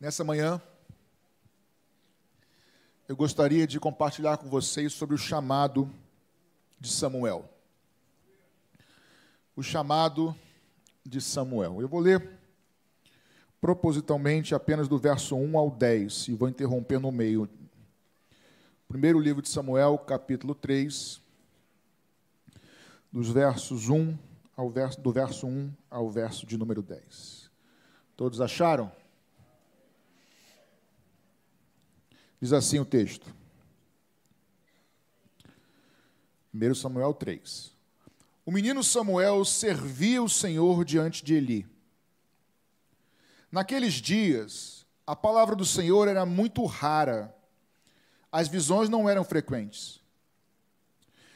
Nessa manhã, eu gostaria de compartilhar com vocês sobre o chamado de Samuel. O chamado de Samuel. Eu vou ler propositalmente apenas do verso 1 ao 10 e vou interromper no meio. Primeiro livro de Samuel, capítulo 3, dos versos 1 ao verso, do verso 1 ao verso de número 10. Todos acharam? Diz assim o texto. 1 Samuel 3. O menino Samuel servia o Senhor diante de Eli. Naqueles dias, a palavra do Senhor era muito rara, as visões não eram frequentes.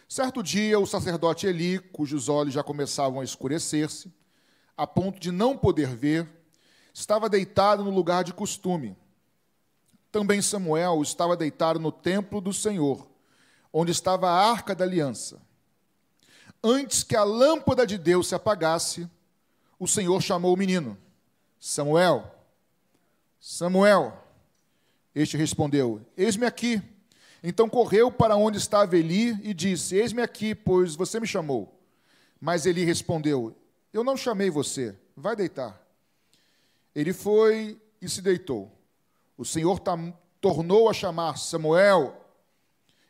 Certo dia, o sacerdote Eli, cujos olhos já começavam a escurecer-se, a ponto de não poder ver, estava deitado no lugar de costume também Samuel estava deitado no templo do Senhor, onde estava a arca da aliança. Antes que a lâmpada de Deus se apagasse, o Senhor chamou o menino: Samuel, Samuel. Este respondeu: Eis-me aqui. Então correu para onde estava Eli e disse: Eis-me aqui, pois você me chamou. Mas Eli respondeu: Eu não chamei você, vai deitar. Ele foi e se deitou. O Senhor tornou a chamar Samuel.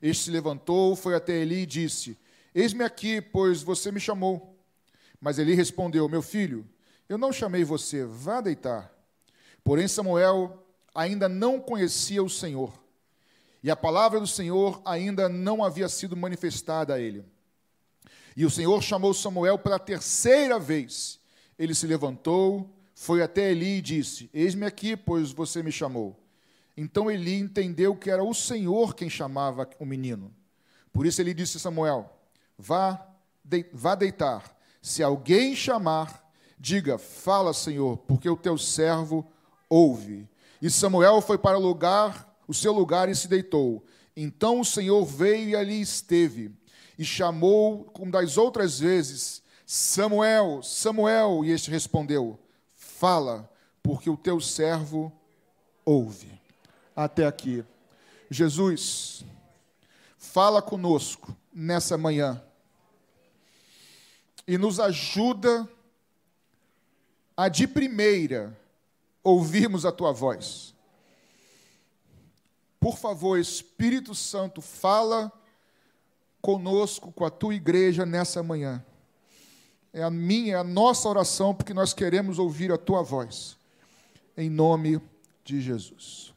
Este se levantou, foi até Eli e disse: Eis-me aqui, pois você me chamou. Mas Eli respondeu: Meu filho, eu não chamei você, vá deitar. Porém, Samuel ainda não conhecia o Senhor, e a palavra do Senhor ainda não havia sido manifestada a ele. E o Senhor chamou Samuel pela terceira vez. Ele se levantou, foi até Eli e disse: Eis-me aqui, pois você me chamou. Então Eli entendeu que era o Senhor quem chamava o menino. Por isso ele disse a Samuel: Vá, de, vá deitar. Se alguém chamar, diga: Fala, Senhor, porque o teu servo ouve. E Samuel foi para o lugar, o seu lugar e se deitou. Então o Senhor veio e ali esteve e chamou, como das outras vezes, Samuel, Samuel, e este respondeu: Fala, porque o teu servo ouve. Até aqui. Jesus, fala conosco nessa manhã e nos ajuda a de primeira ouvirmos a tua voz. Por favor, Espírito Santo, fala conosco, com a tua igreja nessa manhã é a minha, é a nossa oração, porque nós queremos ouvir a tua voz. Em nome de Jesus.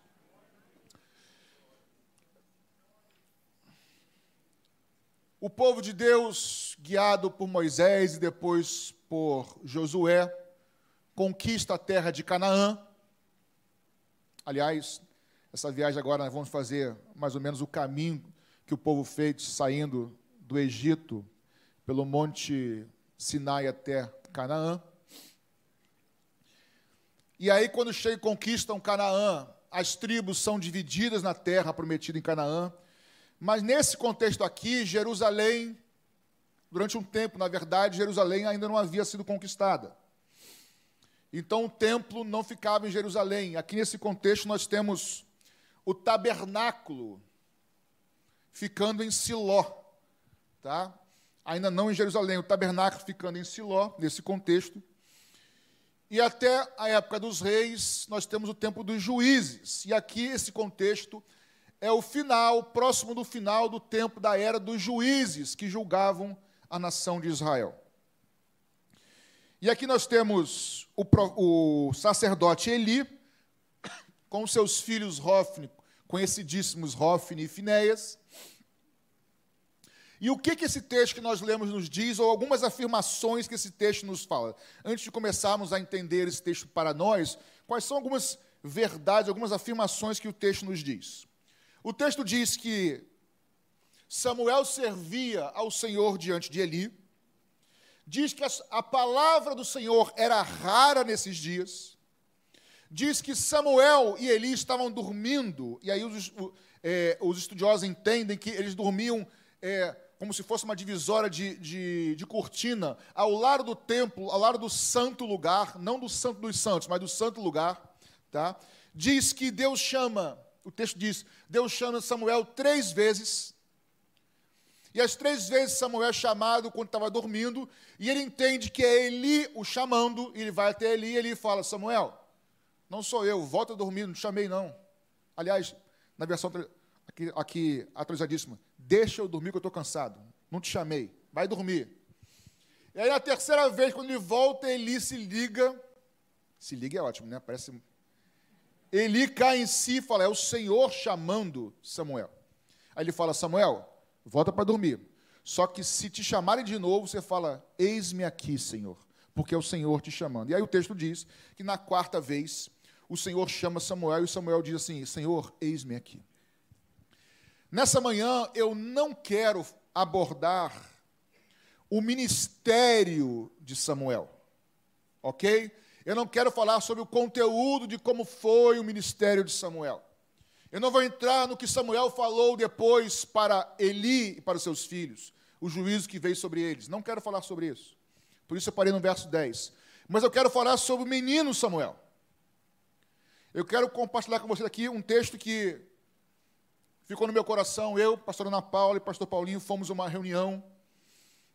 O povo de Deus, guiado por Moisés e depois por Josué, conquista a terra de Canaã. Aliás, essa viagem agora nós vamos fazer mais ou menos o caminho que o povo fez saindo do Egito pelo Monte Sinai até Canaã. E aí, quando chegam e conquistam Canaã, as tribos são divididas na terra prometida em Canaã. Mas nesse contexto aqui, Jerusalém, durante um tempo, na verdade, Jerusalém ainda não havia sido conquistada. Então o templo não ficava em Jerusalém. Aqui nesse contexto nós temos o tabernáculo ficando em Siló, tá? Ainda não em Jerusalém, o tabernáculo ficando em Siló, nesse contexto. E até a época dos reis, nós temos o tempo dos juízes. E aqui esse contexto é o final, próximo do final do tempo da era dos juízes que julgavam a nação de Israel. E aqui nós temos o, o sacerdote Eli, com seus filhos Hofni, conhecidíssimos Hofni e Finéias, e o que, que esse texto que nós lemos nos diz, ou algumas afirmações que esse texto nos fala? Antes de começarmos a entender esse texto para nós, quais são algumas verdades, algumas afirmações que o texto nos diz? O texto diz que Samuel servia ao Senhor diante de Eli, diz que a palavra do Senhor era rara nesses dias, diz que Samuel e Eli estavam dormindo, e aí os, é, os estudiosos entendem que eles dormiam. É, como se fosse uma divisória de, de, de, cortina, ao lado do templo, ao lado do santo lugar, não do santo dos santos, mas do santo lugar, tá? Diz que Deus chama, o texto diz, Deus chama Samuel três vezes. E as três vezes Samuel é chamado quando estava dormindo, e ele entende que é Eli o chamando, e ele vai até Eli e ele fala: Samuel, não sou eu, volta a dormir, não te chamei não. Aliás, na versão aqui, aqui atualizadíssima, deixa eu dormir que eu estou cansado, não te chamei, vai dormir. E aí, na terceira vez, quando ele volta, Eli se liga. Se liga é ótimo, né? Parece. Eli cai em si e fala: É o Senhor chamando Samuel. Aí ele fala: Samuel, volta para dormir. Só que se te chamarem de novo, você fala: Eis-me aqui, Senhor, porque é o Senhor te chamando. E aí o texto diz que na quarta vez, o Senhor chama Samuel e Samuel diz assim: Senhor, eis-me aqui. Nessa manhã, eu não quero abordar o ministério de Samuel. Ok? Eu não quero falar sobre o conteúdo de como foi o ministério de Samuel. Eu não vou entrar no que Samuel falou depois para Eli e para os seus filhos, o juízo que veio sobre eles. Não quero falar sobre isso. Por isso eu parei no verso 10. Mas eu quero falar sobre o menino Samuel. Eu quero compartilhar com vocês aqui um texto que ficou no meu coração. Eu, pastor Ana Paula e pastor Paulinho fomos a uma reunião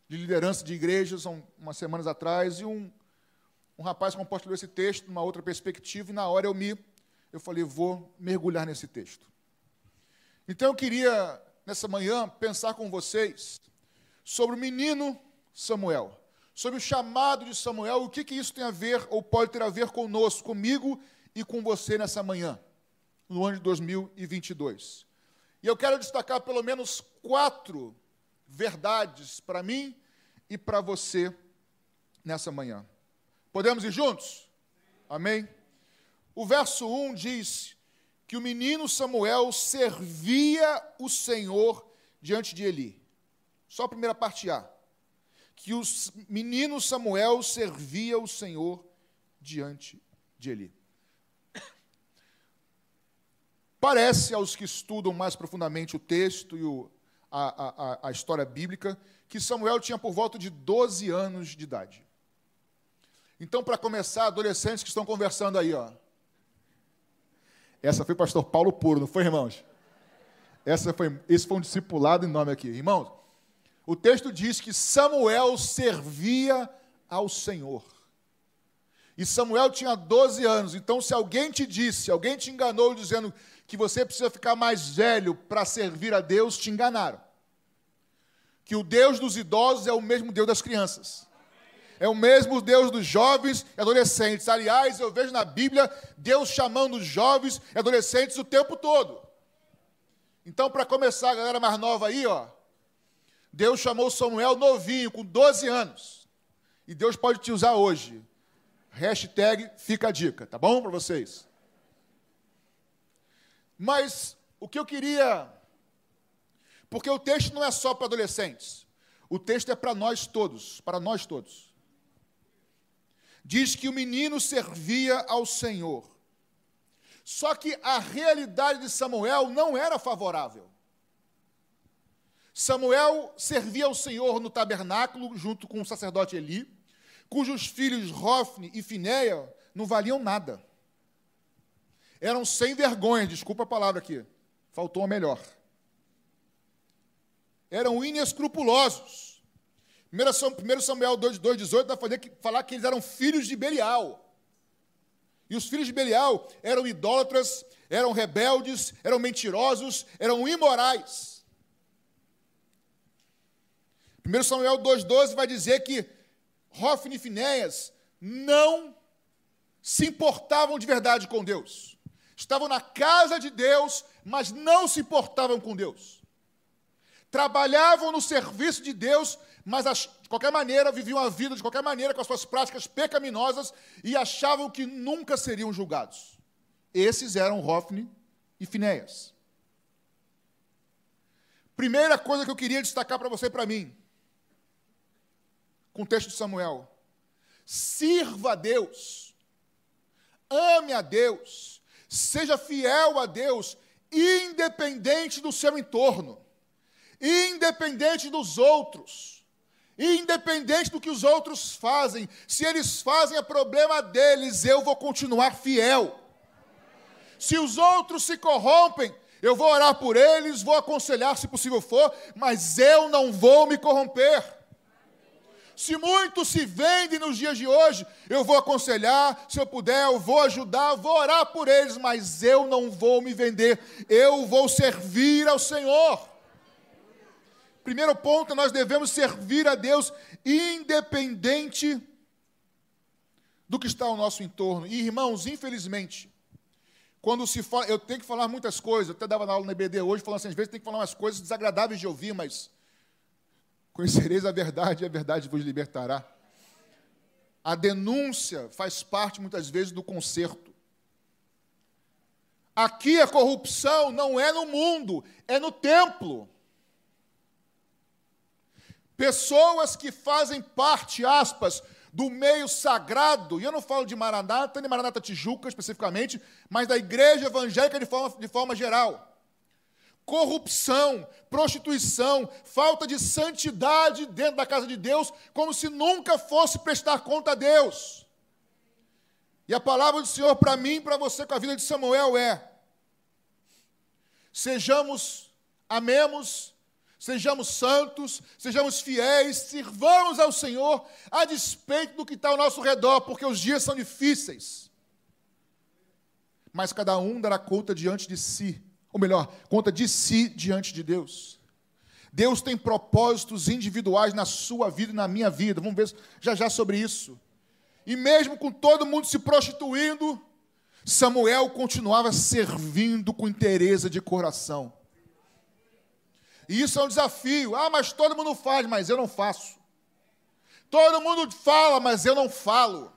de liderança de igrejas, umas semanas atrás, e um, um rapaz compartilhou esse texto numa outra perspectiva, e na hora eu me, eu falei, vou mergulhar nesse texto. Então eu queria, nessa manhã, pensar com vocês sobre o menino Samuel, sobre o chamado de Samuel, o que, que isso tem a ver, ou pode ter a ver conosco, comigo e com você nessa manhã, no ano de 2022. E eu quero destacar pelo menos quatro verdades para mim e para você nessa manhã. Podemos ir juntos? Amém? O verso 1 diz que o menino Samuel servia o Senhor diante de Eli. Só a primeira parte A. Que o menino Samuel servia o Senhor diante de Eli. Parece aos que estudam mais profundamente o texto e o, a, a, a história bíblica que Samuel tinha por volta de 12 anos de idade. Então, para começar, adolescentes que estão conversando aí, ó. Essa foi o pastor Paulo Puro, não foi, irmãos? Essa foi, esse foi um discipulado em nome aqui. Irmãos, o texto diz que Samuel servia ao Senhor. E Samuel tinha 12 anos. Então, se alguém te disse, alguém te enganou dizendo que você precisa ficar mais velho para servir a Deus, te enganaram que o Deus dos idosos é o mesmo Deus das crianças. É o mesmo Deus dos jovens e adolescentes. Aliás, eu vejo na Bíblia Deus chamando os jovens e adolescentes o tempo todo. Então, para começar, a galera mais nova aí, ó, Deus chamou Samuel novinho, com 12 anos. E Deus pode te usar hoje. Hashtag fica a dica, tá bom para vocês? Mas o que eu queria porque o texto não é só para adolescentes. O texto é para nós todos, para nós todos. Diz que o menino servia ao Senhor. Só que a realidade de Samuel não era favorável. Samuel servia ao Senhor no tabernáculo, junto com o sacerdote Eli, cujos filhos Rofne e Finéia não valiam nada. Eram sem vergonha, desculpa a palavra aqui, faltou a melhor eram inescrupulosos. 1 Samuel 2,18 vai falar que eles eram filhos de Belial. E os filhos de Belial eram idólatras, eram rebeldes, eram mentirosos, eram imorais. 1 Samuel 2,12 vai dizer que Hofni e Finéias não se importavam de verdade com Deus. Estavam na casa de Deus, mas não se importavam com Deus trabalhavam no serviço de Deus, mas de qualquer maneira viviam a vida de qualquer maneira com as suas práticas pecaminosas e achavam que nunca seriam julgados. Esses eram Hofni e Finéias. Primeira coisa que eu queria destacar para você e para mim, com o texto de Samuel: sirva a Deus, ame a Deus, seja fiel a Deus, independente do seu entorno independente dos outros, independente do que os outros fazem. Se eles fazem, é problema deles, eu vou continuar fiel. Se os outros se corrompem, eu vou orar por eles, vou aconselhar se possível for, mas eu não vou me corromper. Se muitos se vendem nos dias de hoje, eu vou aconselhar, se eu puder, eu vou ajudar, vou orar por eles, mas eu não vou me vender, eu vou servir ao Senhor. Primeiro ponto, nós devemos servir a Deus independente do que está ao nosso entorno. E irmãos, infelizmente, quando se fala, eu tenho que falar muitas coisas, eu até dava na aula na EBD hoje, falando assim, às vezes tem que falar umas coisas desagradáveis de ouvir, mas conhecereis a verdade e a verdade vos libertará. A denúncia faz parte muitas vezes do conserto. Aqui a corrupção não é no mundo, é no templo. Pessoas que fazem parte, aspas, do meio sagrado, e eu não falo de Maranata, nem Maranata Tijuca especificamente, mas da igreja evangélica de forma, de forma geral. Corrupção, prostituição, falta de santidade dentro da casa de Deus, como se nunca fosse prestar conta a Deus. E a palavra do Senhor para mim e para você com a vida de Samuel é: sejamos, amemos sejamos santos, sejamos fiéis, sirvamos ao Senhor, a despeito do que está ao nosso redor, porque os dias são difíceis. Mas cada um dará conta diante de si, ou melhor, conta de si diante de Deus. Deus tem propósitos individuais na sua vida e na minha vida, vamos ver já já sobre isso. E mesmo com todo mundo se prostituindo, Samuel continuava servindo com interesse de coração. E isso é um desafio. Ah, mas todo mundo faz, mas eu não faço. Todo mundo fala, mas eu não falo.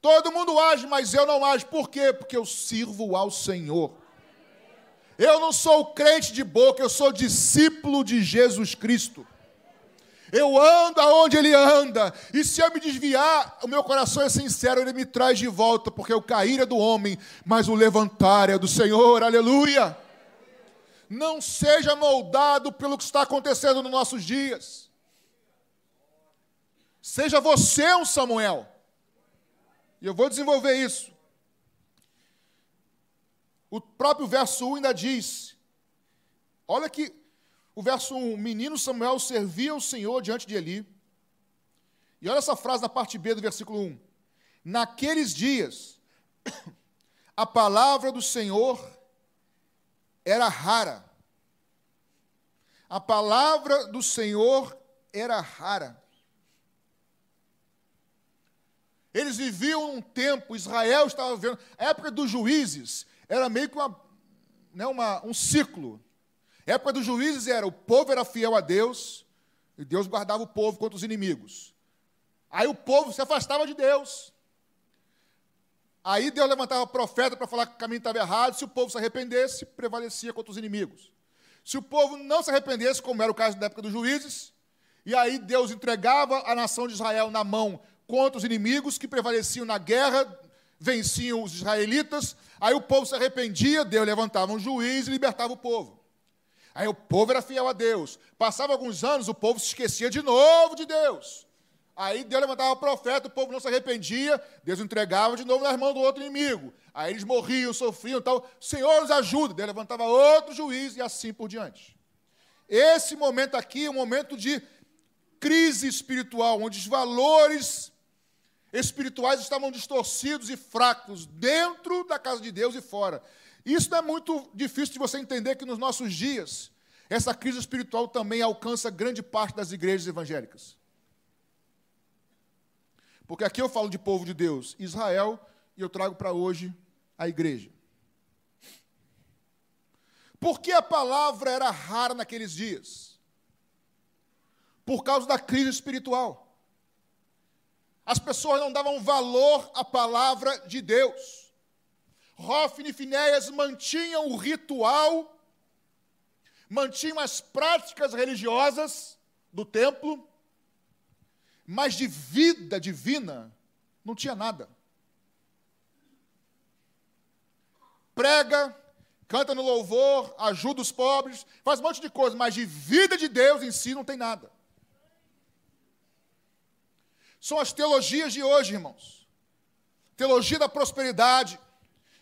Todo mundo age, mas eu não ajo. Por quê? Porque eu sirvo ao Senhor. Eu não sou crente de boca, eu sou discípulo de Jesus Cristo. Eu ando aonde Ele anda, e se eu me desviar, o meu coração é sincero, Ele me traz de volta, porque o cair é do homem, mas o levantar é do Senhor, aleluia não seja moldado pelo que está acontecendo nos nossos dias. Seja você um Samuel. E eu vou desenvolver isso. O próprio verso 1 ainda diz: olha que o verso 1: menino Samuel servia o Senhor diante de Eli. E olha essa frase na parte B do versículo 1. Naqueles dias, a palavra do Senhor era rara. A palavra do Senhor era rara. Eles viviam um tempo, Israel estava vivendo, a época dos juízes era meio que uma, né, uma, um ciclo. Época dos juízes era o povo era fiel a Deus, e Deus guardava o povo contra os inimigos. Aí o povo se afastava de Deus. Aí Deus levantava profeta para falar que o caminho estava errado, se o povo se arrependesse, prevalecia contra os inimigos. Se o povo não se arrependesse, como era o caso da época dos juízes, e aí Deus entregava a nação de Israel na mão contra os inimigos que prevaleciam na guerra, venciam os israelitas, aí o povo se arrependia, Deus levantava um juiz e libertava o povo. Aí o povo era fiel a Deus. Passava alguns anos, o povo se esquecia de novo de Deus. Aí Deus levantava o profeta, o povo não se arrependia, Deus entregava de novo nas mãos do outro inimigo. Aí eles morriam, sofriam, tal. Senhor nos ajuda. Deus levantava outro juiz e assim por diante. Esse momento aqui é um momento de crise espiritual, onde os valores espirituais estavam distorcidos e fracos dentro da casa de Deus e fora. Isso não é muito difícil de você entender que nos nossos dias essa crise espiritual também alcança grande parte das igrejas evangélicas. Porque aqui eu falo de povo de Deus, Israel, e eu trago para hoje a igreja. Por que a palavra era rara naqueles dias? Por causa da crise espiritual. As pessoas não davam valor à palavra de Deus. Rófine e Finéias mantinham o ritual, mantinham as práticas religiosas do templo, mas de vida divina não tinha nada. Prega, canta no louvor, ajuda os pobres, faz um monte de coisa, mas de vida de Deus em si não tem nada. São as teologias de hoje, irmãos. Teologia da prosperidade,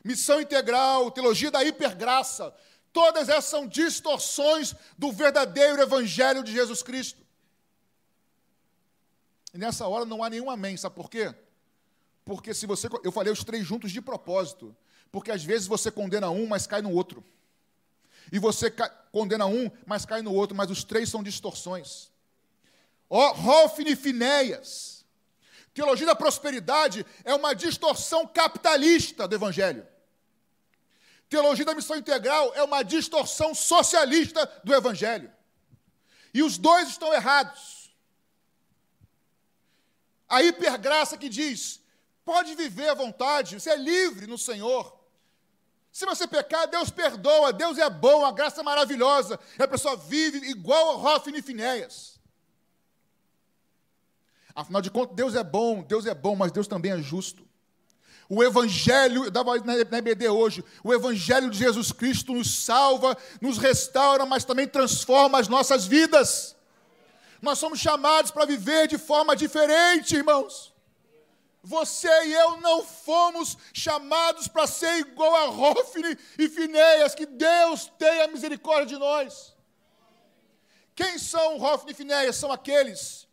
missão integral, teologia da hipergraça, todas essas são distorções do verdadeiro evangelho de Jesus Cristo. E nessa hora não há nenhum amém, sabe por quê? Porque se você. Eu falei os três juntos de propósito. Porque às vezes você condena um, mas cai no outro. E você condena um, mas cai no outro, mas os três são distorções. Ó, Hofni e Finéias. Teologia da prosperidade é uma distorção capitalista do Evangelho. Teologia da missão integral é uma distorção socialista do Evangelho. E os dois estão errados. A hipergraça que diz: pode viver à vontade, você é livre no Senhor. Se você pecar, Deus perdoa, Deus é bom, a graça é maravilhosa. E a pessoa vive igual a Hofni e Finéias. Afinal de contas, Deus é bom, Deus é bom, mas Deus também é justo. O Evangelho, eu dava na EBD hoje, o Evangelho de Jesus Cristo nos salva, nos restaura, mas também transforma as nossas vidas. Nós somos chamados para viver de forma diferente, irmãos. Você e eu não fomos chamados para ser igual a Rófine e Finéias, que Deus tenha misericórdia de nós. Quem são Rófine e Finéias? São aqueles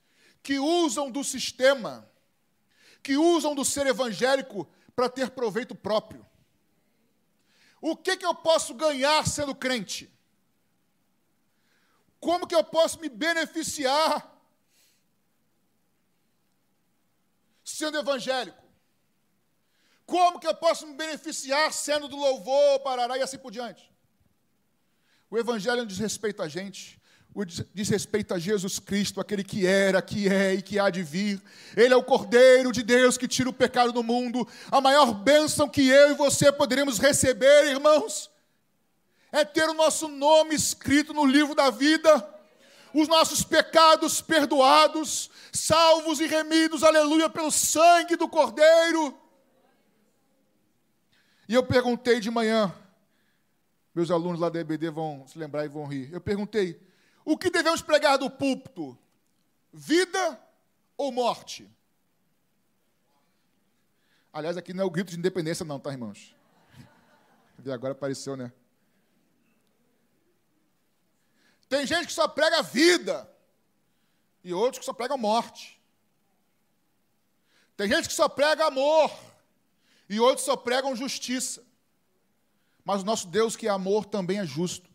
que usam do sistema, que usam do ser evangélico para ter proveito próprio. O que, que eu posso ganhar sendo crente? Como que eu posso me beneficiar sendo evangélico? Como que eu posso me beneficiar sendo do louvor, parará e assim por diante? O evangelho não diz respeito a gente, diz respeito a Jesus Cristo, aquele que era, que é e que há de vir. Ele é o Cordeiro de Deus que tira o pecado do mundo. A maior bênção que eu e você poderemos receber, irmãos, é ter o nosso nome escrito no livro da vida, os nossos pecados perdoados, salvos e remidos, aleluia, pelo sangue do Cordeiro. E eu perguntei de manhã, meus alunos lá da EBD vão se lembrar e vão rir. Eu perguntei, o que devemos pregar do púlpito? Vida ou morte? Aliás, aqui não é o grito de independência, não, tá, irmãos? E agora apareceu, né? Tem gente que só prega vida, e outros que só pregam morte. Tem gente que só prega amor, e outros só pregam justiça. Mas o nosso Deus, que é amor, também é justo.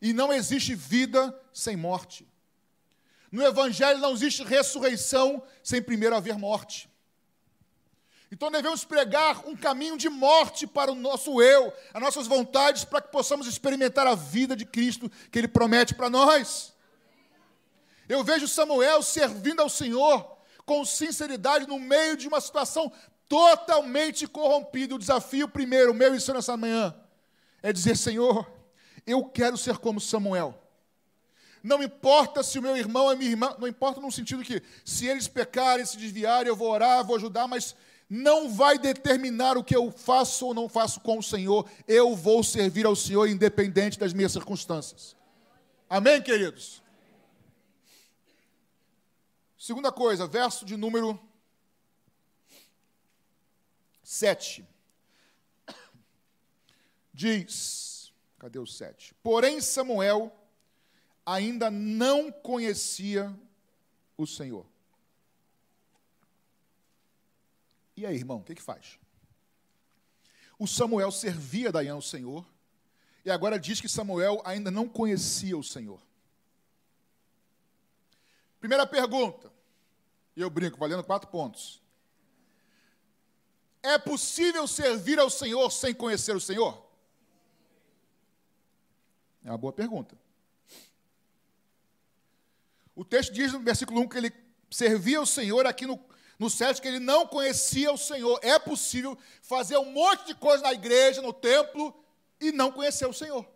E não existe vida sem morte. No Evangelho não existe ressurreição sem primeiro haver morte. Então devemos pregar um caminho de morte para o nosso eu, as nossas vontades, para que possamos experimentar a vida de Cristo que Ele promete para nós. Eu vejo Samuel servindo ao Senhor com sinceridade no meio de uma situação totalmente corrompida. O desafio, primeiro, meu e seu nessa manhã, é dizer: Senhor, eu quero ser como Samuel. Não importa se o meu irmão é minha irmã, não importa no sentido que se eles pecarem, se desviarem, eu vou orar, vou ajudar, mas não vai determinar o que eu faço ou não faço com o Senhor. Eu vou servir ao Senhor independente das minhas circunstâncias. Amém, queridos? Segunda coisa, verso de número 7. Diz: Cadê o 7? Porém, Samuel ainda não conhecia o Senhor. E aí, irmão, o que, que faz? O Samuel servia daí ao Senhor, e agora diz que Samuel ainda não conhecia o Senhor. Primeira pergunta, e eu brinco, valendo quatro pontos. É possível servir ao Senhor sem conhecer o Senhor? É uma boa pergunta. O texto diz no versículo 1 que ele servia o Senhor, aqui no, no 7 que ele não conhecia o Senhor. É possível fazer um monte de coisa na igreja, no templo, e não conhecer o Senhor.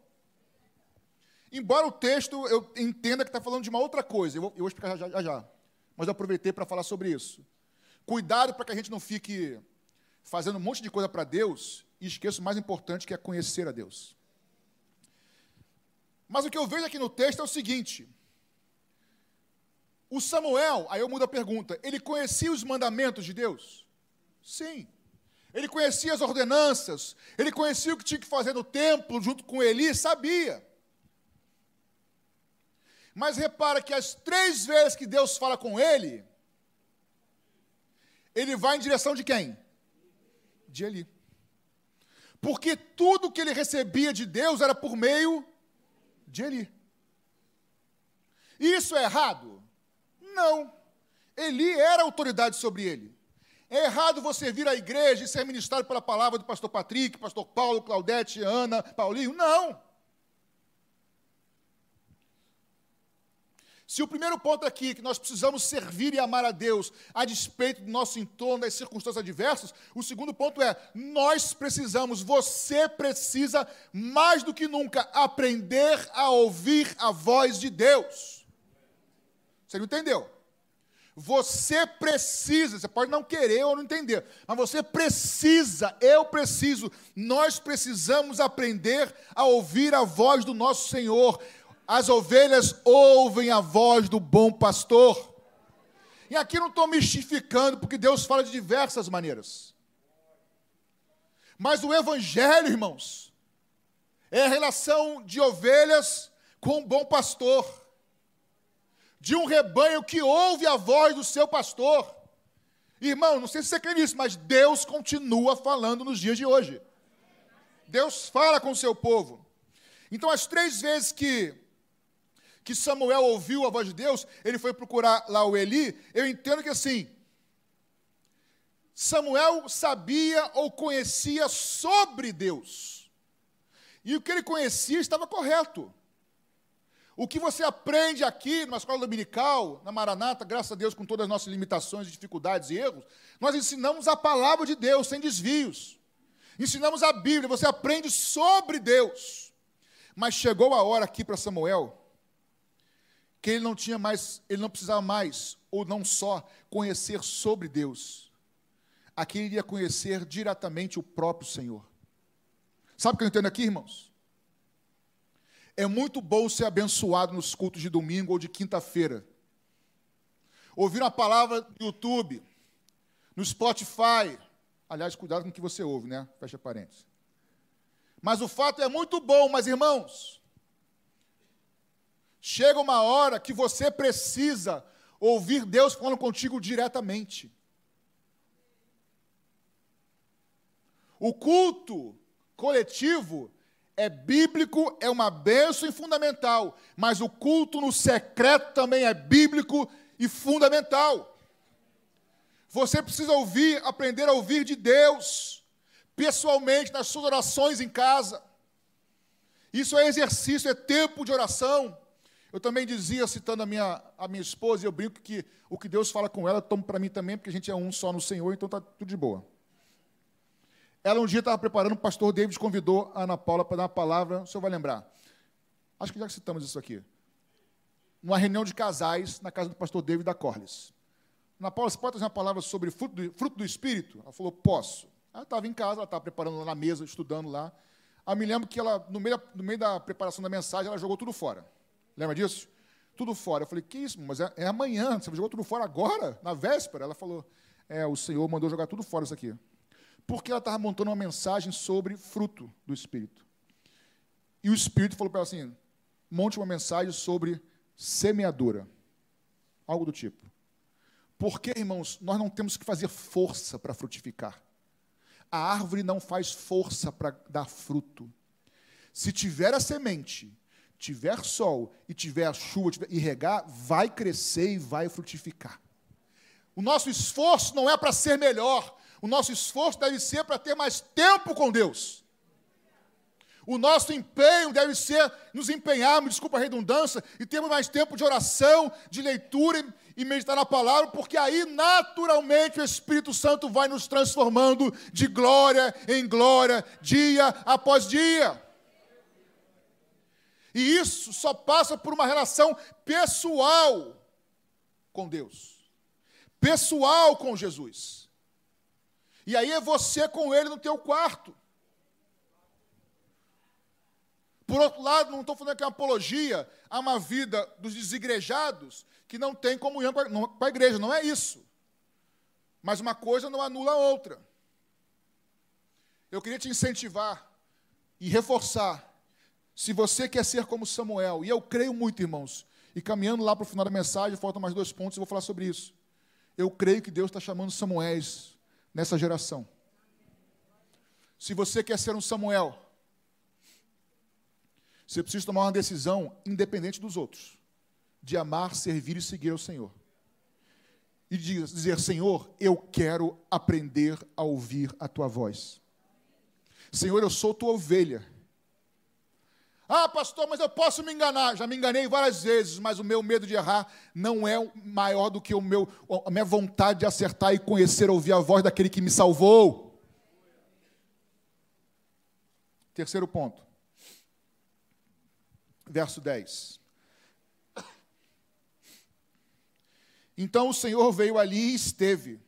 Embora o texto eu entenda que está falando de uma outra coisa, eu vou, eu vou explicar já, já já. Mas eu aproveitei para falar sobre isso. Cuidado para que a gente não fique fazendo um monte de coisa para Deus e esqueça o mais importante que é conhecer a Deus. Mas o que eu vejo aqui no texto é o seguinte: o Samuel, aí eu mudo a pergunta, ele conhecia os mandamentos de Deus? Sim. ele conhecia as ordenanças, ele conhecia o que tinha que fazer no templo junto com Eli, sabia. Mas repara que as três vezes que Deus fala com ele, ele vai em direção de quem? De Eli. Porque tudo que ele recebia de Deus era por meio de Eli. Isso é errado? Não. Eli era autoridade sobre ele. É errado você vir à igreja e ser ministrado pela palavra do pastor Patrick, pastor Paulo, Claudete, Ana, Paulinho. Não. Se o primeiro ponto aqui, que nós precisamos servir e amar a Deus a despeito do nosso entorno, das circunstâncias adversas, o segundo ponto é: nós precisamos, você precisa, mais do que nunca, aprender a ouvir a voz de Deus. Você não entendeu? Você precisa, você pode não querer ou não entender, mas você precisa, eu preciso, nós precisamos aprender a ouvir a voz do nosso Senhor. As ovelhas ouvem a voz do bom pastor. E aqui não estou mistificando, porque Deus fala de diversas maneiras. Mas o Evangelho, irmãos, é a relação de ovelhas com o bom pastor de um rebanho que ouve a voz do seu pastor. Irmão, não sei se você quer nisso, mas Deus continua falando nos dias de hoje. Deus fala com o seu povo. Então, as três vezes que, que Samuel ouviu a voz de Deus, ele foi procurar lá o Eli, eu entendo que assim, Samuel sabia ou conhecia sobre Deus. E o que ele conhecia estava correto. O que você aprende aqui numa escola dominical, na Maranata, graças a Deus, com todas as nossas limitações, dificuldades e erros, nós ensinamos a palavra de Deus sem desvios. Ensinamos a Bíblia, você aprende sobre Deus. Mas chegou a hora aqui para Samuel que ele não tinha mais, ele não precisava mais, ou não só, conhecer sobre Deus. Aqui ele iria conhecer diretamente o próprio Senhor. Sabe o que eu entendo aqui, irmãos? É muito bom ser abençoado nos cultos de domingo ou de quinta-feira. Ouvir uma palavra no YouTube, no Spotify. Aliás, cuidado com o que você ouve, né? Fecha parênteses. Mas o fato é muito bom, mas irmãos, chega uma hora que você precisa ouvir Deus falando contigo diretamente. O culto coletivo é bíblico, é uma bênção e fundamental, mas o culto no secreto também é bíblico e fundamental. Você precisa ouvir, aprender a ouvir de Deus, pessoalmente, nas suas orações em casa. Isso é exercício, é tempo de oração. Eu também dizia, citando a minha, a minha esposa, eu brinco que o que Deus fala com ela, tomo para mim também, porque a gente é um só no Senhor, então está tudo de boa. Ela um dia estava preparando, o pastor David convidou a Ana Paula para dar uma palavra, o senhor vai lembrar. Acho que já citamos isso aqui. Numa reunião de casais na casa do pastor David da Corliss. Ana Paula, você pode trazer uma palavra sobre fruto do, fruto do Espírito? Ela falou, posso. Ela estava em casa, ela estava preparando lá na mesa, estudando lá. Eu me lembro que ela, no meio, no meio da preparação da mensagem, ela jogou tudo fora. Lembra disso? Tudo fora. Eu falei, que isso? Mas é, é amanhã, você jogou tudo fora agora, na véspera? Ela falou, é, o Senhor mandou jogar tudo fora isso aqui porque ela estava montando uma mensagem sobre fruto do Espírito. E o Espírito falou para ela assim: monte uma mensagem sobre semeadura. Algo do tipo. Porque, irmãos, nós não temos que fazer força para frutificar. A árvore não faz força para dar fruto. Se tiver a semente, tiver sol e tiver chuva tiver, e regar, vai crescer e vai frutificar. O nosso esforço não é para ser melhor, o nosso esforço deve ser para ter mais tempo com Deus. O nosso empenho deve ser nos empenharmos, desculpa a redundância, e termos mais tempo de oração, de leitura e meditar na palavra, porque aí naturalmente o Espírito Santo vai nos transformando de glória em glória, dia após dia. E isso só passa por uma relação pessoal com Deus, pessoal com Jesus. E aí é você com ele no teu quarto. Por outro lado, não estou falando aqui uma apologia a uma vida dos desigrejados que não tem comunhão com a, com a igreja, não é isso. Mas uma coisa não anula a outra. Eu queria te incentivar e reforçar. Se você quer ser como Samuel, e eu creio muito, irmãos, e caminhando lá para o final da mensagem, faltam mais dois pontos, eu vou falar sobre isso. Eu creio que Deus está chamando Samuéis nessa geração. Se você quer ser um Samuel, você precisa tomar uma decisão independente dos outros, de amar, servir e seguir ao Senhor. E dizer, Senhor, eu quero aprender a ouvir a tua voz. Senhor, eu sou tua ovelha. Ah, pastor, mas eu posso me enganar. Já me enganei várias vezes, mas o meu medo de errar não é maior do que o meu, a minha vontade de acertar e conhecer, ouvir a voz daquele que me salvou. Terceiro ponto. Verso 10. Então o Senhor veio ali e esteve,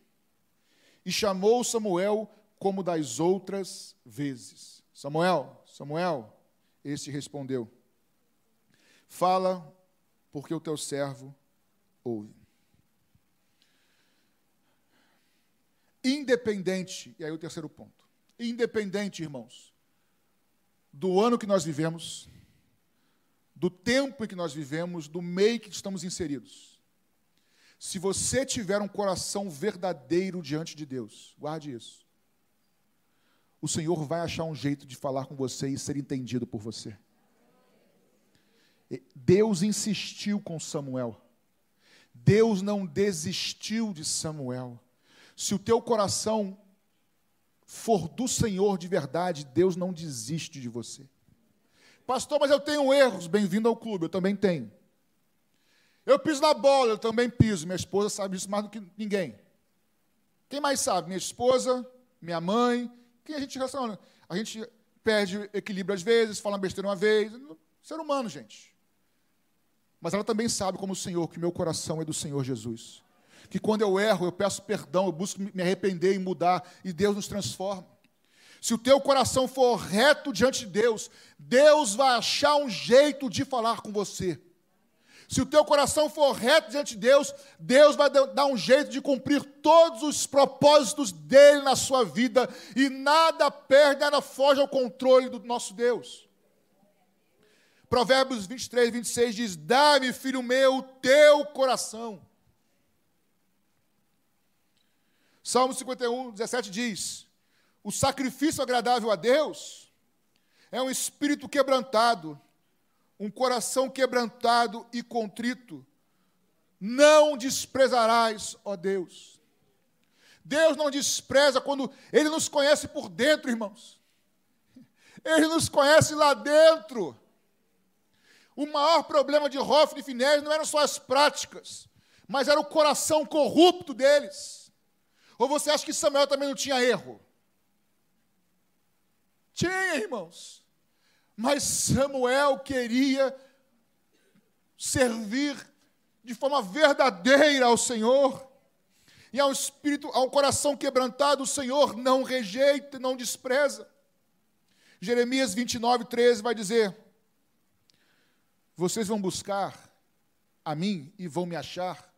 e chamou Samuel como das outras vezes. Samuel, Samuel, este respondeu: Fala, porque o teu servo ouve. Independente, e aí o terceiro ponto. Independente, irmãos, do ano que nós vivemos, do tempo em que nós vivemos, do meio que estamos inseridos. Se você tiver um coração verdadeiro diante de Deus, guarde isso o Senhor vai achar um jeito de falar com você e ser entendido por você. Deus insistiu com Samuel. Deus não desistiu de Samuel. Se o teu coração for do Senhor de verdade, Deus não desiste de você. Pastor, mas eu tenho erros. Bem-vindo ao clube, eu também tenho. Eu piso na bola, eu também piso. Minha esposa sabe isso mais do que ninguém. Quem mais sabe? Minha esposa, minha mãe, quem a gente relaciona? A gente perde equilíbrio às vezes, fala besteira uma vez. Ser humano, gente. Mas ela também sabe, como o Senhor, que meu coração é do Senhor Jesus. Que quando eu erro, eu peço perdão, eu busco me arrepender e mudar, e Deus nos transforma. Se o teu coração for reto diante de Deus, Deus vai achar um jeito de falar com você. Se o teu coração for reto diante de Deus, Deus vai dar um jeito de cumprir todos os propósitos dele na sua vida e nada perde, nada foge ao controle do nosso Deus. Provérbios 23, 26 diz: Dá-me, filho meu, o teu coração. Salmo 51, 17 diz: O sacrifício agradável a Deus é um espírito quebrantado um coração quebrantado e contrito, não desprezarás, ó Deus. Deus não despreza quando Ele nos conhece por dentro, irmãos. Ele nos conhece lá dentro. O maior problema de Hofni e Finés não eram só as práticas, mas era o coração corrupto deles. Ou você acha que Samuel também não tinha erro? Tinha, irmãos. Mas Samuel queria servir de forma verdadeira ao Senhor. E ao espírito, ao coração quebrantado, o Senhor não rejeita, não despreza. Jeremias 29, 13 vai dizer: Vocês vão buscar a mim e vão me achar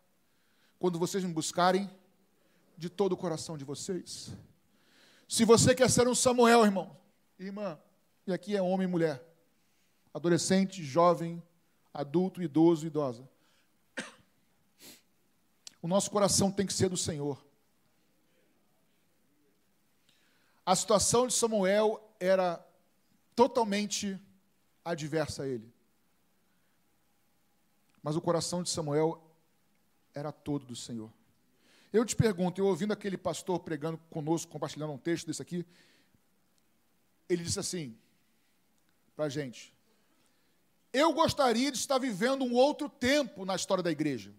quando vocês me buscarem de todo o coração de vocês. Se você quer ser um Samuel, irmão, irmã, e aqui é homem e mulher, adolescente, jovem, adulto, idoso, idosa. O nosso coração tem que ser do Senhor. A situação de Samuel era totalmente adversa a ele. Mas o coração de Samuel era todo do Senhor. Eu te pergunto, eu ouvindo aquele pastor pregando conosco, compartilhando um texto desse aqui, ele disse assim: para a gente. Eu gostaria de estar vivendo um outro tempo na história da igreja.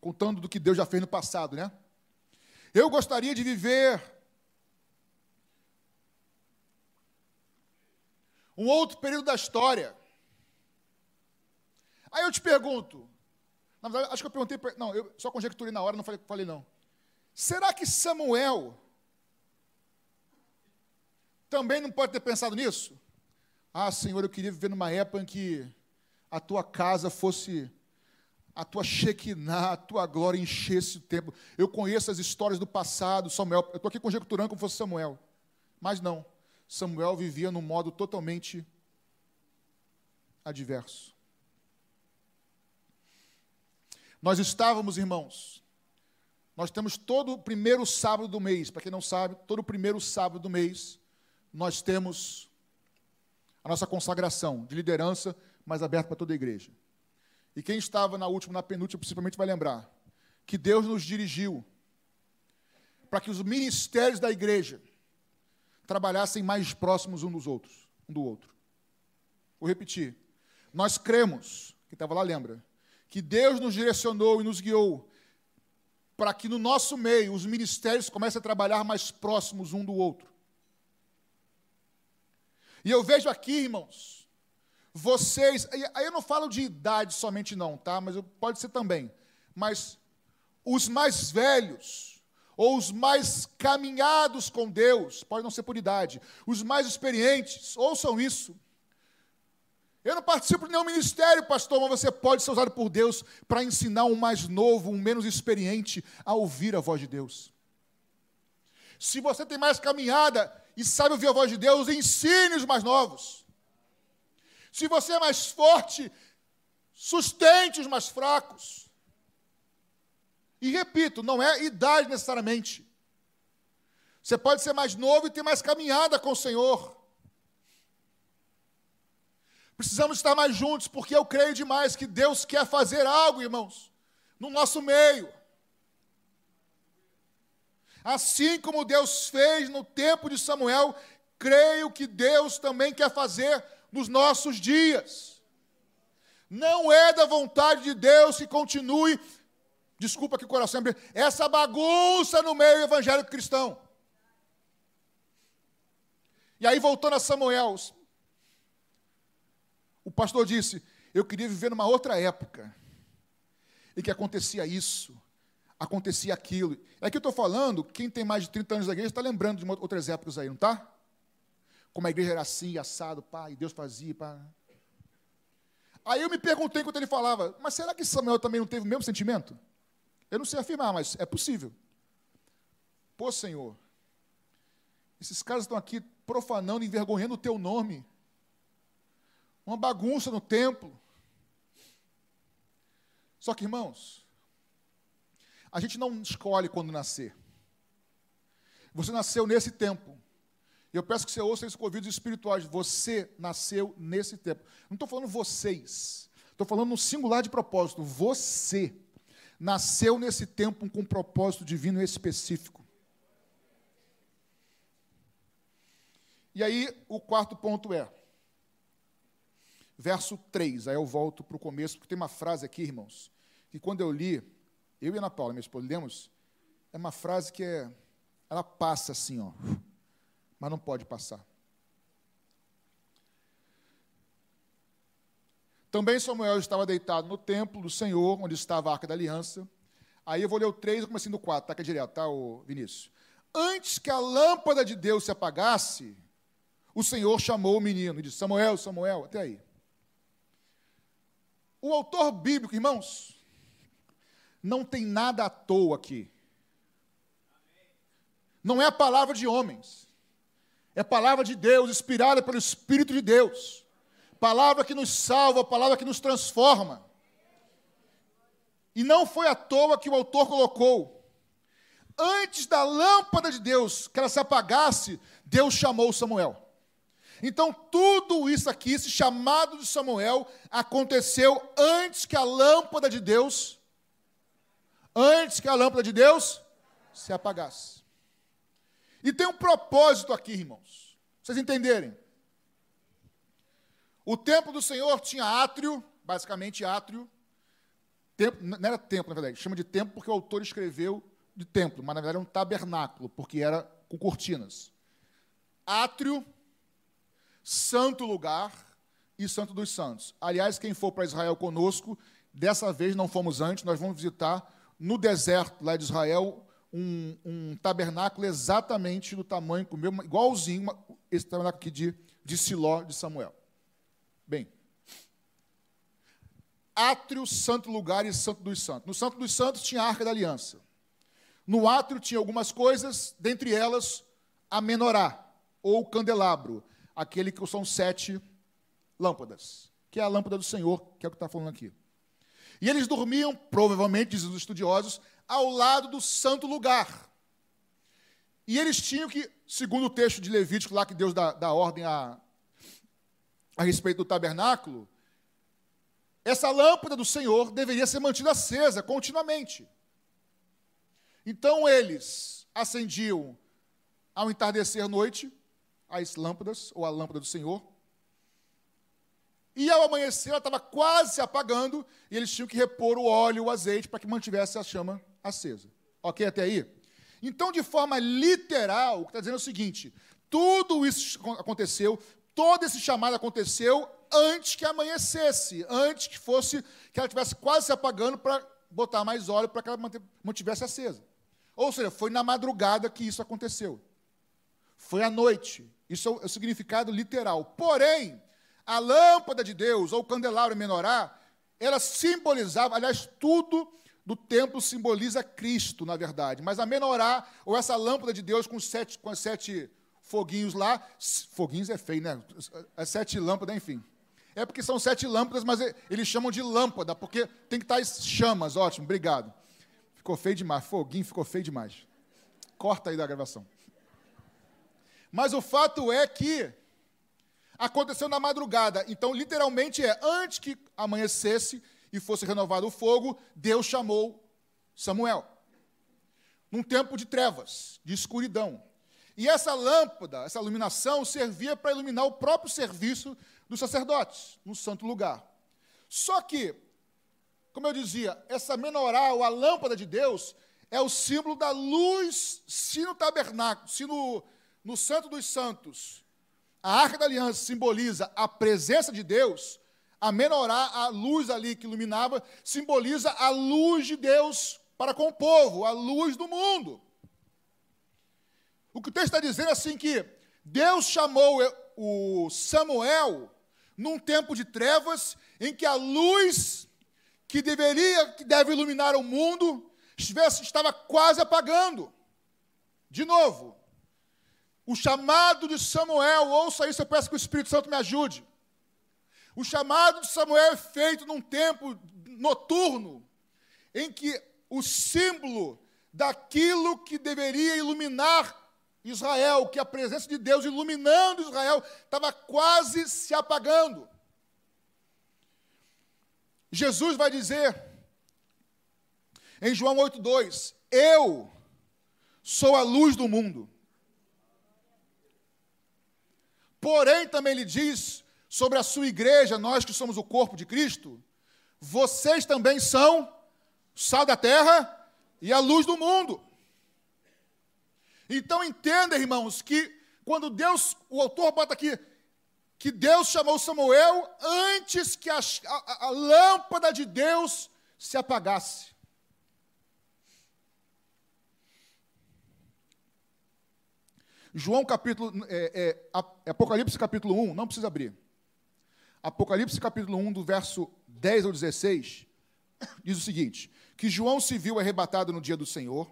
Contando do que Deus já fez no passado, né? Eu gostaria de viver um outro período da história. Aí eu te pergunto, na verdade, acho que eu perguntei, não, eu só conjecturei na hora, não falei, falei não. Será que Samuel também não pode ter pensado nisso? Ah, Senhor, eu queria viver numa época em que a tua casa fosse a tua Shekinah, a tua glória enchesse o templo. Eu conheço as histórias do passado, Samuel. Eu estou aqui conjecturando como fosse Samuel. Mas não. Samuel vivia num modo totalmente adverso. Nós estávamos, irmãos, nós temos todo o primeiro sábado do mês, para quem não sabe, todo o primeiro sábado do mês, nós temos a nossa consagração de liderança, mais aberta para toda a igreja. E quem estava na última, na penúltima, principalmente vai lembrar que Deus nos dirigiu para que os ministérios da igreja trabalhassem mais próximos um dos outros, um do outro. Vou repetir. Nós cremos, que estava lá lembra, que Deus nos direcionou e nos guiou para que no nosso meio os ministérios comecem a trabalhar mais próximos um do outro. E eu vejo aqui, irmãos, vocês, aí eu não falo de idade somente não, tá? Mas pode ser também. Mas os mais velhos ou os mais caminhados com Deus, pode não ser por idade, os mais experientes, ouçam isso. Eu não participo de nenhum ministério, pastor, mas você pode ser usado por Deus para ensinar um mais novo, um menos experiente a ouvir a voz de Deus. Se você tem mais caminhada e sabe ouvir a voz de Deus, ensine os mais novos. Se você é mais forte, sustente os mais fracos. E repito, não é idade necessariamente. Você pode ser mais novo e ter mais caminhada com o Senhor. Precisamos estar mais juntos, porque eu creio demais que Deus quer fazer algo, irmãos, no nosso meio. Assim como Deus fez no tempo de Samuel, creio que Deus também quer fazer nos nossos dias. Não é da vontade de Deus que continue, desculpa que o coração essa bagunça no meio evangélico cristão. E aí, voltando a Samuel, o pastor disse: Eu queria viver numa outra época, e que acontecia isso, acontecia aquilo. É que eu estou falando, quem tem mais de 30 anos da igreja está lembrando de outras épocas aí, não está? como a igreja era assim, assado, pá, e Deus fazia, pá. Aí eu me perguntei enquanto ele falava, mas será que Samuel também não teve o mesmo sentimento? Eu não sei afirmar, mas é possível. Pô, Senhor, esses caras estão aqui profanando, envergonhando o teu nome. Uma bagunça no templo. Só que, irmãos, a gente não escolhe quando nascer. Você nasceu nesse tempo. Eu peço que você ouça com ouvidos espirituais. Você nasceu nesse tempo. Não estou falando vocês. Estou falando no singular de propósito. Você nasceu nesse tempo com um propósito divino específico. E aí, o quarto ponto é, verso 3. Aí eu volto para o começo, porque tem uma frase aqui, irmãos, que quando eu li, eu e Ana Paula, minha esposa, lemos, é uma frase que é, ela passa assim, ó mas não pode passar. Também Samuel estava deitado no templo do Senhor, onde estava a arca da aliança. Aí eu vou ler o 3 e comecei no 4, taca direto, tá, o Vinícius? Antes que a lâmpada de Deus se apagasse, o Senhor chamou o menino e disse: Samuel, Samuel, até aí. O autor bíblico, irmãos, não tem nada à toa aqui. Não é a palavra de homens. É palavra de Deus, inspirada pelo Espírito de Deus. Palavra que nos salva, palavra que nos transforma. E não foi à toa que o autor colocou. Antes da lâmpada de Deus, que ela se apagasse, Deus chamou Samuel. Então, tudo isso aqui, esse chamado de Samuel, aconteceu antes que a lâmpada de Deus, antes que a lâmpada de Deus se apagasse. E tem um propósito aqui, irmãos. Vocês entenderem? O templo do Senhor tinha átrio, basicamente átrio. Não era templo, na verdade, chama de templo porque o autor escreveu de templo, mas na verdade era um tabernáculo, porque era com cortinas. Átrio, santo lugar e santo dos santos. Aliás, quem for para Israel conosco, dessa vez não fomos antes, nós vamos visitar no deserto lá de Israel um, um tabernáculo exatamente do tamanho, igualzinho esse tabernáculo aqui de, de Siló de Samuel. Bem, átrio, santo lugar e santo dos santos. No santo dos santos tinha a arca da aliança. No átrio tinha algumas coisas, dentre elas a menorá, ou candelabro, aquele que são sete lâmpadas, que é a lâmpada do Senhor, que é o que está falando aqui. E eles dormiam, provavelmente, dizem os estudiosos, ao lado do santo lugar. E eles tinham que, segundo o texto de Levítico, lá que Deus dá, dá ordem a, a respeito do tabernáculo, essa lâmpada do Senhor deveria ser mantida acesa continuamente. Então eles acendiam ao entardecer noite as lâmpadas, ou a lâmpada do Senhor, e ao amanhecer ela estava quase se apagando, e eles tinham que repor o óleo, o azeite, para que mantivesse a chama acesa. Ok até aí? Então, de forma literal, o que está dizendo é o seguinte: tudo isso aconteceu, todo esse chamado aconteceu antes que amanhecesse, antes que fosse, que ela estivesse quase se apagando para botar mais óleo para que ela mantivesse acesa. Ou seja, foi na madrugada que isso aconteceu. Foi à noite. Isso é o significado literal. Porém, a lâmpada de Deus, ou o candelabro menorá, ela simbolizava, aliás, tudo do templo simboliza Cristo, na verdade. Mas a menorá, ou essa lâmpada de Deus com sete, com sete foguinhos lá, foguinhos é feio, né? As sete lâmpadas, enfim. É porque são sete lâmpadas, mas eles chamam de lâmpada, porque tem que estar as chamas. Ótimo, obrigado. Ficou feio demais. Foguinho ficou feio demais. Corta aí da gravação. Mas o fato é que Aconteceu na madrugada. Então, literalmente é, antes que amanhecesse e fosse renovado o fogo, Deus chamou Samuel. Num tempo de trevas, de escuridão. E essa lâmpada, essa iluminação, servia para iluminar o próprio serviço dos sacerdotes, no santo lugar. Só que, como eu dizia, essa menorá, ou a lâmpada de Deus, é o símbolo da luz, se no tabernáculo, se no, no santo dos santos, a arca da aliança simboliza a presença de Deus, a menorá, a luz ali que iluminava, simboliza a luz de Deus para com o povo, a luz do mundo. O que o texto está dizendo é assim que Deus chamou o Samuel num tempo de trevas em que a luz que deveria, que deve iluminar o mundo, estivesse, estava quase apagando. De novo, o chamado de Samuel, ouça isso, eu peço que o Espírito Santo me ajude. O chamado de Samuel é feito num tempo noturno, em que o símbolo daquilo que deveria iluminar Israel, que a presença de Deus iluminando Israel, estava quase se apagando. Jesus vai dizer em João 8,2: Eu sou a luz do mundo. Porém, também lhe diz sobre a sua igreja, nós que somos o corpo de Cristo, vocês também são sal da terra e a luz do mundo. Então entenda, irmãos, que quando Deus, o autor bota aqui, que Deus chamou Samuel antes que a, a, a lâmpada de Deus se apagasse. João capítulo, é, é, Apocalipse capítulo 1, não precisa abrir. Apocalipse capítulo 1, do verso 10 ao 16, diz o seguinte: que João se viu arrebatado no dia do Senhor,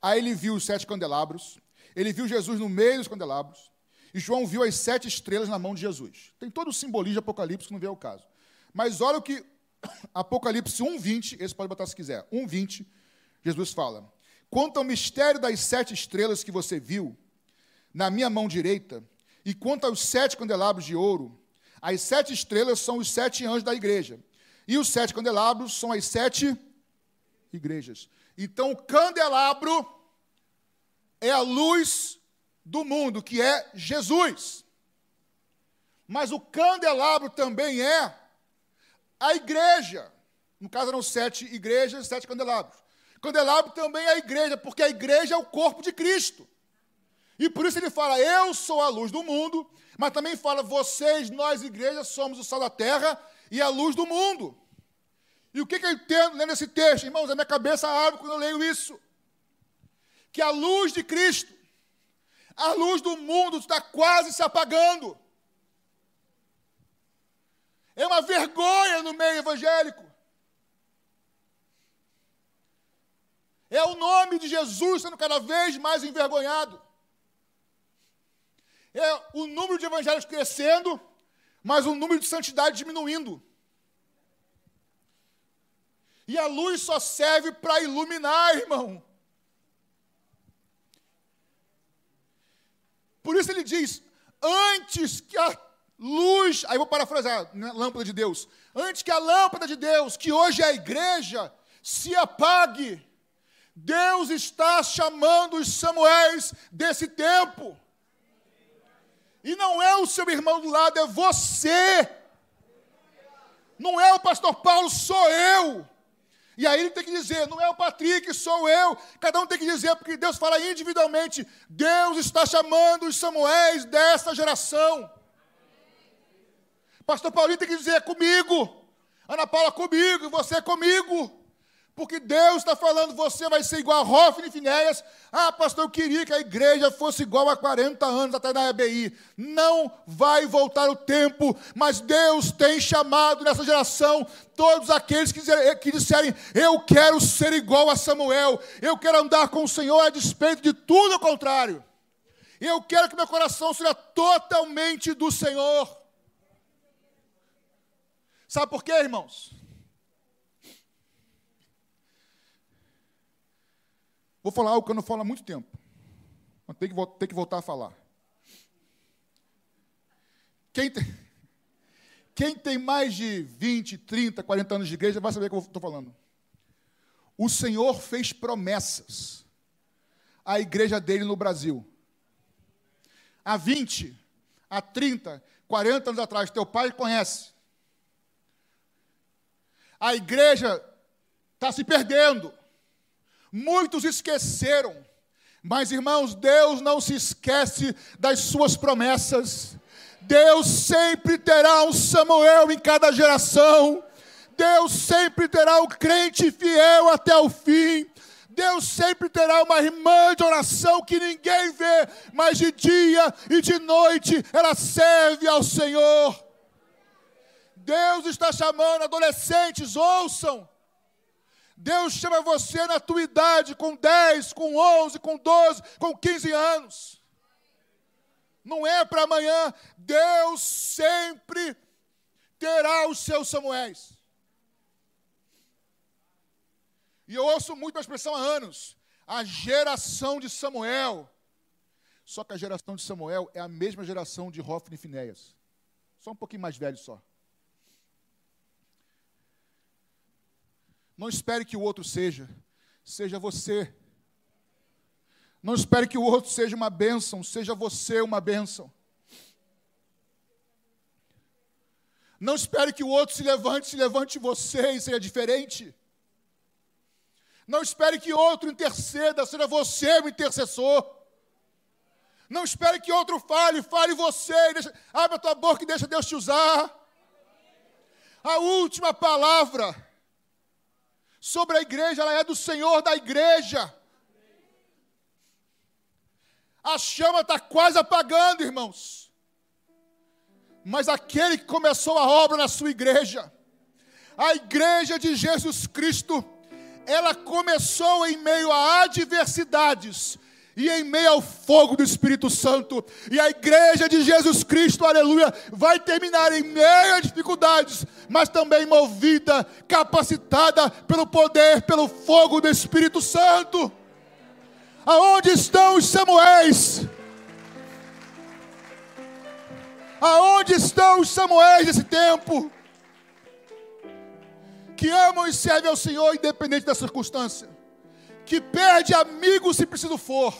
aí ele viu os sete candelabros, ele viu Jesus no meio dos candelabros, e João viu as sete estrelas na mão de Jesus. Tem todo o simbolismo de Apocalipse que não vê o caso. Mas olha o que Apocalipse 1,20, esse pode botar se quiser, 1,20, Jesus fala: Quanto ao mistério das sete estrelas que você viu, na minha mão direita, e quanto aos sete candelabros de ouro, as sete estrelas são os sete anjos da igreja, e os sete candelabros são as sete igrejas. Então, o candelabro é a luz do mundo, que é Jesus. Mas o candelabro também é a igreja. No caso, eram sete igrejas, sete candelabros. Candelabro também é a igreja, porque a igreja é o corpo de Cristo. E por isso ele fala: Eu sou a luz do mundo, mas também fala: Vocês, nós, igreja, somos o sal da terra e a luz do mundo. E o que, que eu entendo lendo esse texto? Irmãos, a minha cabeça abre quando eu leio isso. Que a luz de Cristo, a luz do mundo está quase se apagando. É uma vergonha no meio evangélico. É o nome de Jesus sendo cada vez mais envergonhado. É o número de evangelhos crescendo, mas o número de santidade diminuindo. E a luz só serve para iluminar, irmão. Por isso ele diz: antes que a luz, aí vou parafrasear, né, lâmpada de Deus, antes que a lâmpada de Deus, que hoje é a igreja, se apague, Deus está chamando os Samuéis desse tempo. E não é o seu irmão do lado, é você. Não é o pastor Paulo, sou eu. E aí ele tem que dizer, não é o Patrick, sou eu. Cada um tem que dizer, porque Deus fala individualmente. Deus está chamando os Samuéis dessa geração. Pastor Paulinho tem que dizer, é comigo. Ana Paula, comigo. E você comigo. Porque Deus está falando, você vai ser igual a Rófine e Finéias. Ah, pastor, eu queria que a igreja fosse igual a 40 anos até na EBI. Não vai voltar o tempo, mas Deus tem chamado nessa geração todos aqueles que, que disserem: Eu quero ser igual a Samuel, eu quero andar com o Senhor a despeito de tudo o contrário. Eu quero que meu coração seja totalmente do Senhor. Sabe por quê, irmãos? Vou falar algo que eu não falo há muito tempo. Mas tem que, tem que voltar a falar. Quem tem, quem tem mais de 20, 30, 40 anos de igreja vai saber o que eu estou falando. O Senhor fez promessas à igreja dele no Brasil. Há 20, há 30, 40 anos atrás, teu pai conhece. A igreja está se perdendo. Muitos esqueceram, mas irmãos, Deus não se esquece das suas promessas. Deus sempre terá um Samuel em cada geração. Deus sempre terá um crente fiel até o fim. Deus sempre terá uma irmã de oração que ninguém vê, mas de dia e de noite ela serve ao Senhor. Deus está chamando adolescentes, ouçam. Deus chama você na tua idade, com 10, com 11, com 12, com 15 anos. Não é para amanhã. Deus sempre terá os seus Samuéis. E eu ouço muito a expressão há anos. A geração de Samuel. Só que a geração de Samuel é a mesma geração de Hofni e Finéias. Só um pouquinho mais velho só. Não espere que o outro seja, seja você. Não espere que o outro seja uma bênção, seja você uma bênção. Não espere que o outro se levante, se levante você e seja diferente. Não espere que outro interceda, seja você o intercessor. Não espere que outro fale, fale você. Deixa, abre a tua boca e deixa Deus te usar. A última palavra sobre a igreja, ela é do Senhor da igreja. A chama está quase apagando, irmãos. Mas aquele que começou a obra na sua igreja, a igreja de Jesus Cristo, ela começou em meio a adversidades, e em meio ao fogo do Espírito Santo. E a igreja de Jesus Cristo, aleluia, vai terminar em meio a dificuldades, mas também movida, capacitada pelo poder, pelo fogo do Espírito Santo. Aonde estão os Samuéis? Aonde estão os Samuéis desse tempo? Que amam e servem ao Senhor, independente da circunstância que perde amigo se preciso for.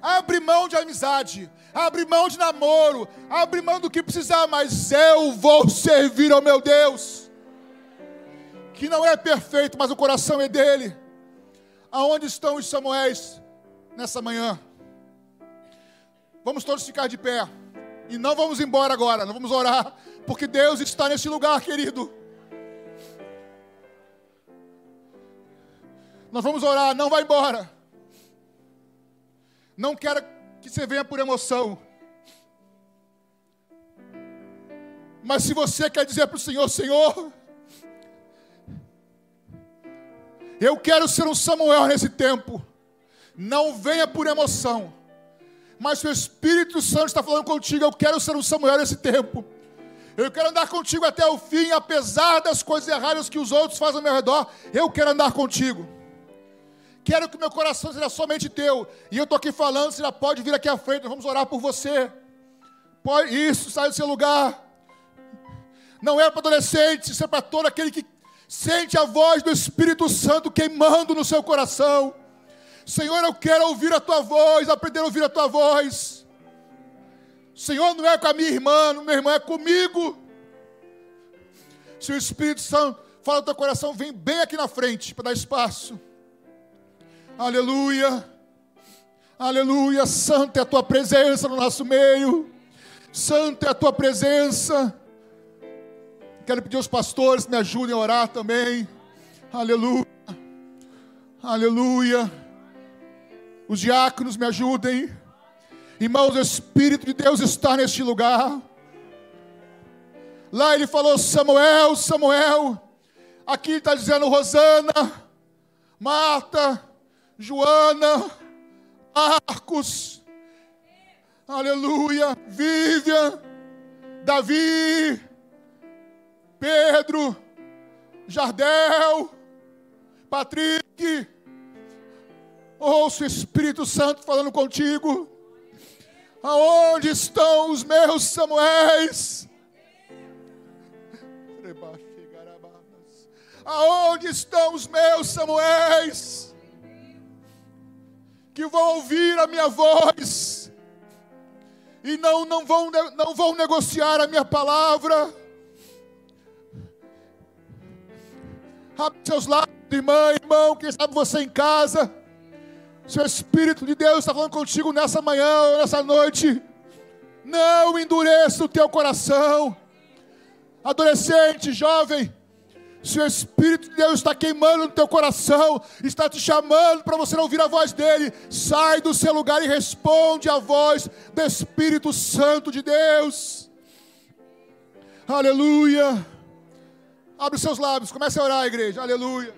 Abre mão de amizade, abre mão de namoro, abre mão do que precisar, mas eu vou servir ao meu Deus, que não é perfeito, mas o coração é dele. Aonde estão os Samuéis nessa manhã? Vamos todos ficar de pé. E não vamos embora agora, não vamos orar, porque Deus está nesse lugar, querido. Nós vamos orar, não vai embora. Não quero que você venha por emoção. Mas se você quer dizer para o Senhor, Senhor, Eu quero ser um Samuel nesse tempo. Não venha por emoção. Mas se o Espírito Santo está falando contigo, eu quero ser um Samuel nesse tempo. Eu quero andar contigo até o fim, apesar das coisas erradas que os outros fazem ao meu redor. Eu quero andar contigo. Quero que meu coração seja somente teu. E eu estou aqui falando, você já pode vir aqui à frente, nós vamos orar por você. Pode, isso, sai do seu lugar. Não é para adolescente, isso é para todo aquele que sente a voz do Espírito Santo queimando no seu coração. Senhor, eu quero ouvir a tua voz, aprender a ouvir a tua voz. Senhor, não é com a minha irmã, meu irmão, é comigo. Se o Espírito Santo fala no teu coração, vem bem aqui na frente para dar espaço. Aleluia. Aleluia. Santa é a tua presença no nosso meio. Santa é a tua presença. Quero pedir aos pastores que me ajudem a orar também. Aleluia. Aleluia. Os diáconos me ajudem. Irmãos, o Espírito de Deus está neste lugar. Lá ele falou: Samuel, Samuel. Aqui está dizendo Rosana, Marta, Joana, Marcos, aleluia, Vivian, Davi, Pedro, Jardel, Patrick. Ouça o Espírito Santo falando contigo. Aonde estão os meus Samuéis? Aonde estão os meus Samuéis? Que vão ouvir a minha voz e não, não, vão, não vão negociar a minha palavra. Abre seus lábios, irmã, irmão, quem sabe você em casa se o Espírito de Deus está falando contigo nessa manhã nessa noite, não endureça o teu coração. Adolescente, jovem, se o Espírito de Deus está queimando no teu coração, está te chamando para você ouvir a voz dele, sai do seu lugar e responde à voz do Espírito Santo de Deus. Aleluia. Abre os seus lábios, comece a orar, igreja. Aleluia.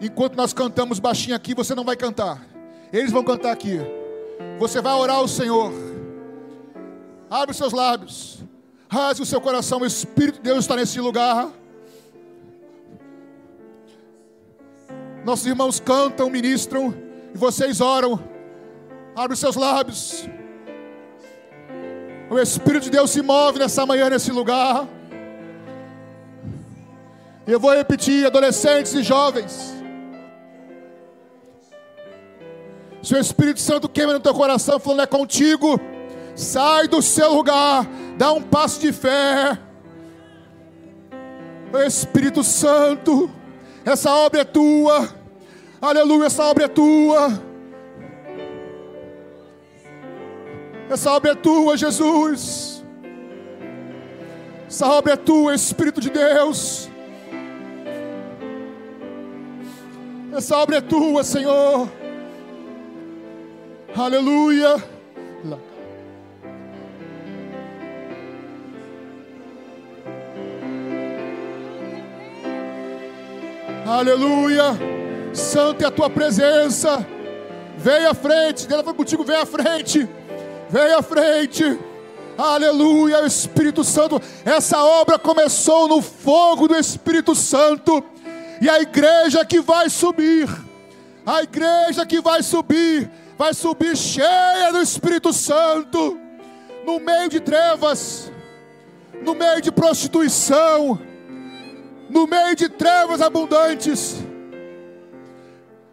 Enquanto nós cantamos baixinho aqui, você não vai cantar. Eles vão cantar aqui. Você vai orar ao Senhor. Abre os seus lábios. Rasgue o seu coração. O Espírito de Deus está nesse lugar. Nossos irmãos cantam, ministram. E vocês oram. Abre os seus lábios. O Espírito de Deus se move nessa manhã, nesse lugar. Eu vou repetir, adolescentes e jovens. Se o Espírito Santo queima no teu coração, falando é contigo, sai do seu lugar, dá um passo de fé. Espírito Santo, essa obra é tua. Aleluia, essa obra é tua. Essa obra é tua, Jesus. Essa obra é tua, Espírito de Deus. Essa obra é tua, Senhor. Aleluia. Aleluia. Santo é a tua presença. Vem à frente. Deus foi contigo, vem à frente. Vem à frente. Aleluia, Espírito Santo. Essa obra começou no fogo do Espírito Santo. E a igreja que vai subir, a igreja que vai subir, vai subir cheia do Espírito Santo, no meio de trevas, no meio de prostituição, no meio de trevas abundantes.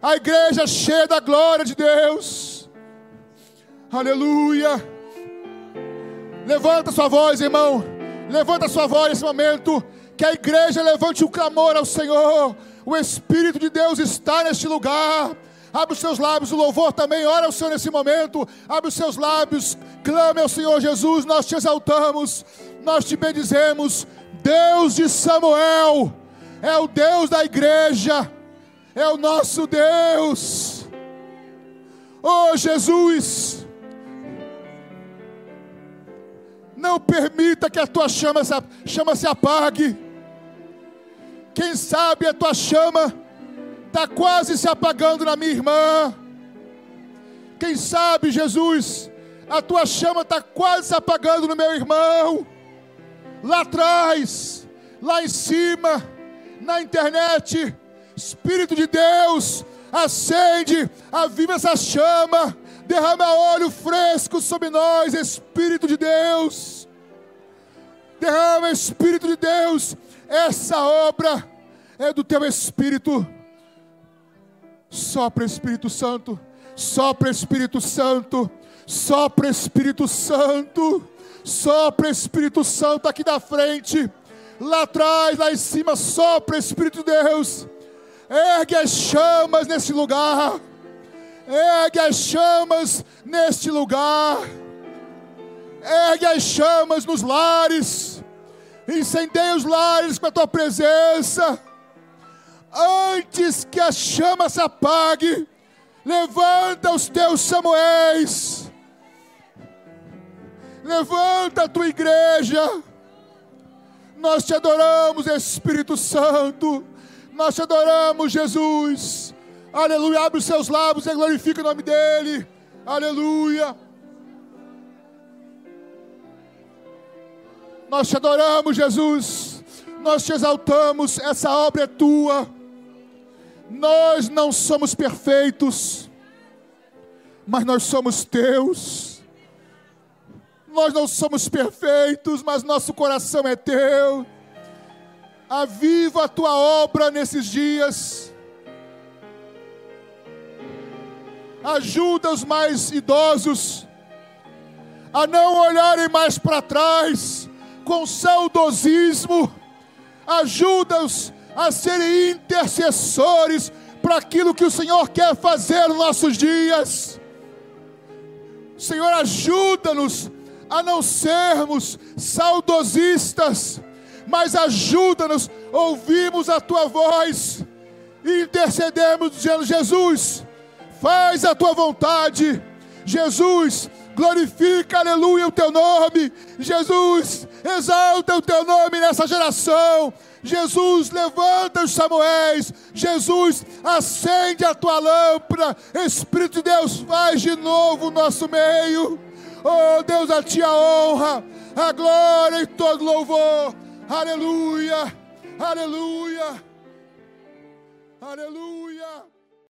A igreja cheia da glória de Deus. Aleluia. Levanta sua voz, irmão. Levanta sua voz nesse momento. Que a igreja levante o clamor ao Senhor. O Espírito de Deus está neste lugar. Abre os seus lábios, o louvor também. Ora ao Senhor nesse momento. Abre os seus lábios. Clame ao Senhor Jesus. Nós te exaltamos. Nós te bendizemos. Deus de Samuel. É o Deus da igreja. É o nosso Deus. Oh Jesus. Não permita que a tua chama se, chama se apague. Quem sabe a tua chama está quase se apagando na minha irmã. Quem sabe, Jesus, a tua chama está quase se apagando no meu irmão. Lá atrás, lá em cima, na internet, Espírito de Deus, acende, aviva essa chama, derrama óleo fresco sobre nós, Espírito de Deus. Derrama, Espírito de Deus, essa obra é do teu Espírito. Sopra, Espírito Santo, sopra, Espírito Santo, sopra, Espírito Santo, sopra, Espírito Santo aqui da frente, lá atrás, lá em cima, sopra, Espírito de Deus, ergue as chamas nesse lugar, ergue as chamas neste lugar, ergue as chamas nos lares, incendeia os lares com a tua presença. Antes que a chama se apague, levanta os teus Samuéis, levanta a tua igreja. Nós te adoramos, Espírito Santo, nós te adoramos, Jesus. Aleluia, abre os seus lábios e glorifica o nome dEle. Aleluia. Nós te adoramos, Jesus. Nós te exaltamos. Essa obra é tua. Nós não somos perfeitos, mas nós somos teus. Nós não somos perfeitos, mas nosso coração é teu. Aviva a tua obra nesses dias. Ajuda os mais idosos a não olharem mais para trás com saudosismo. Ajuda-os a serem intercessores para aquilo que o Senhor quer fazer nos nossos dias. Senhor, ajuda-nos a não sermos saudosistas, mas ajuda-nos a ouvirmos a tua voz e intercedemos dizendo: Jesus, faz a tua vontade. Jesus, glorifica, aleluia, o teu nome. Jesus, exalta o teu nome nessa geração. Jesus, levanta os Samuéis. Jesus, acende a tua lâmpada. Espírito de Deus, faz de novo o nosso meio. Oh Deus, a ti a honra, a glória e todo louvor. Aleluia, aleluia, aleluia.